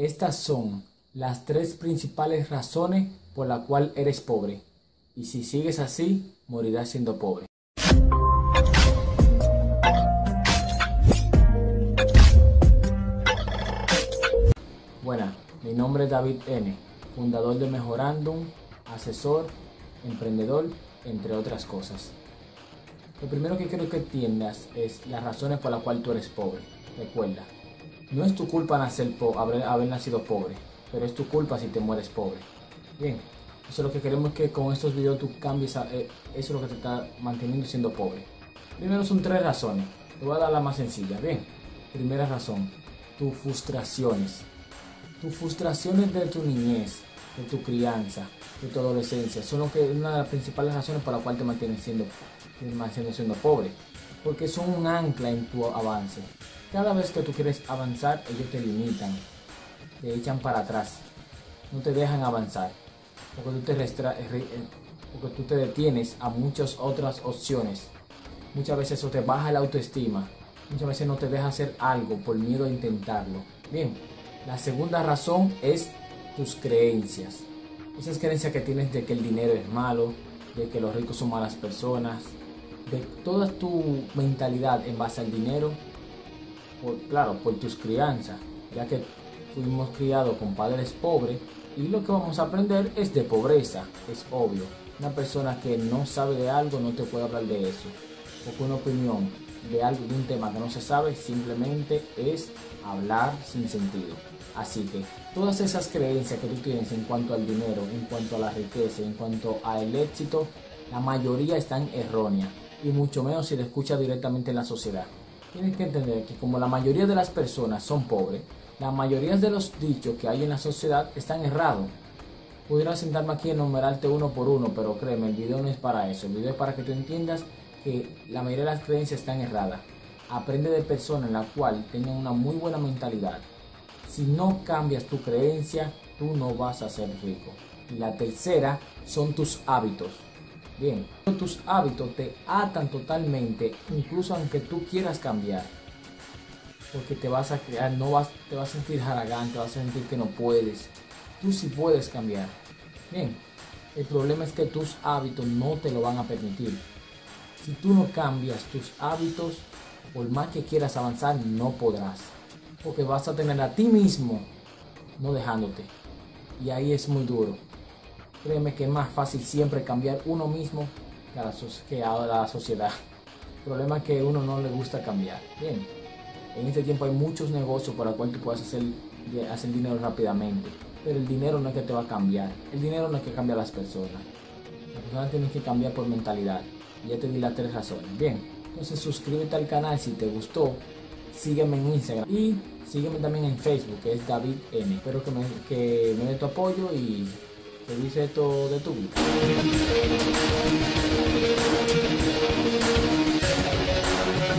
Estas son las tres principales razones por la cual eres pobre. Y si sigues así, morirás siendo pobre. Buena, mi nombre es David N., fundador de Mejorandum, asesor, emprendedor, entre otras cosas. Lo primero que quiero que entiendas es las razones por las cuales tú eres pobre. Recuerda, no es tu culpa nacer haber, nacido pobre, pero es tu culpa si te mueres pobre. Bien, eso es lo que queremos que con estos videos tú cambies, eh, eso es lo que te está manteniendo siendo pobre. Primero son tres razones, te voy a dar la más sencilla. Bien, primera razón, tus frustraciones. Tus frustraciones de tu niñez, de tu crianza, de tu adolescencia, son una de las principales razones por las cuales te mantienes siendo, te siendo pobre. Porque son un ancla en tu avance. Cada vez que tú quieres avanzar, ellos te limitan, te echan para atrás, no te dejan avanzar, porque tú te, restra eh, eh, porque tú te detienes a muchas otras opciones. Muchas veces eso te baja la autoestima, muchas veces no te deja hacer algo por miedo a intentarlo. Bien, la segunda razón es tus creencias. Esas creencias que tienes de que el dinero es malo, de que los ricos son malas personas, de toda tu mentalidad en base al dinero claro, por tus crianzas, ya que fuimos criados con padres pobres y lo que vamos a aprender es de pobreza, es obvio. Una persona que no sabe de algo no te puede hablar de eso. Porque una opinión de algo, de un tema que no se sabe, simplemente es hablar sin sentido. Así que todas esas creencias que tú tienes en cuanto al dinero, en cuanto a la riqueza, en cuanto al éxito, la mayoría están erróneas y mucho menos si le escucha directamente en la sociedad. Tienes que entender que como la mayoría de las personas son pobres, la mayoría de los dichos que hay en la sociedad están errados. Pudiera sentarme aquí a enumerarte uno por uno, pero créeme, el video no es para eso. El video es para que tú entiendas que la mayoría de las creencias están erradas. Aprende de personas en la cual tengan una muy buena mentalidad. Si no cambias tu creencia, tú no vas a ser rico. Y la tercera son tus hábitos. Bien, tus hábitos te atan totalmente, incluso aunque tú quieras cambiar. Porque te vas a crear, no vas, te vas a sentir jaragán, te vas a sentir que no puedes. Tú sí puedes cambiar. Bien, el problema es que tus hábitos no te lo van a permitir. Si tú no cambias tus hábitos, por más que quieras avanzar, no podrás. Porque vas a tener a ti mismo no dejándote. Y ahí es muy duro. Créeme que es más fácil siempre cambiar uno mismo que a la, sociedad. El problema es que a uno no le gusta cambiar. Bien, en este tiempo hay muchos negocios para los cuales tú puedes hacer, hacer dinero rápidamente. Pero el dinero no es que te va a cambiar. El dinero no es que cambia a las personas. Las personas tienen que cambiar por mentalidad. Ya te di las tres razones. Bien, entonces suscríbete al canal si te gustó. Sígueme en Instagram y sígueme también en Facebook, que es David N. Espero que me, que me dé tu apoyo y dice esto de tu vida.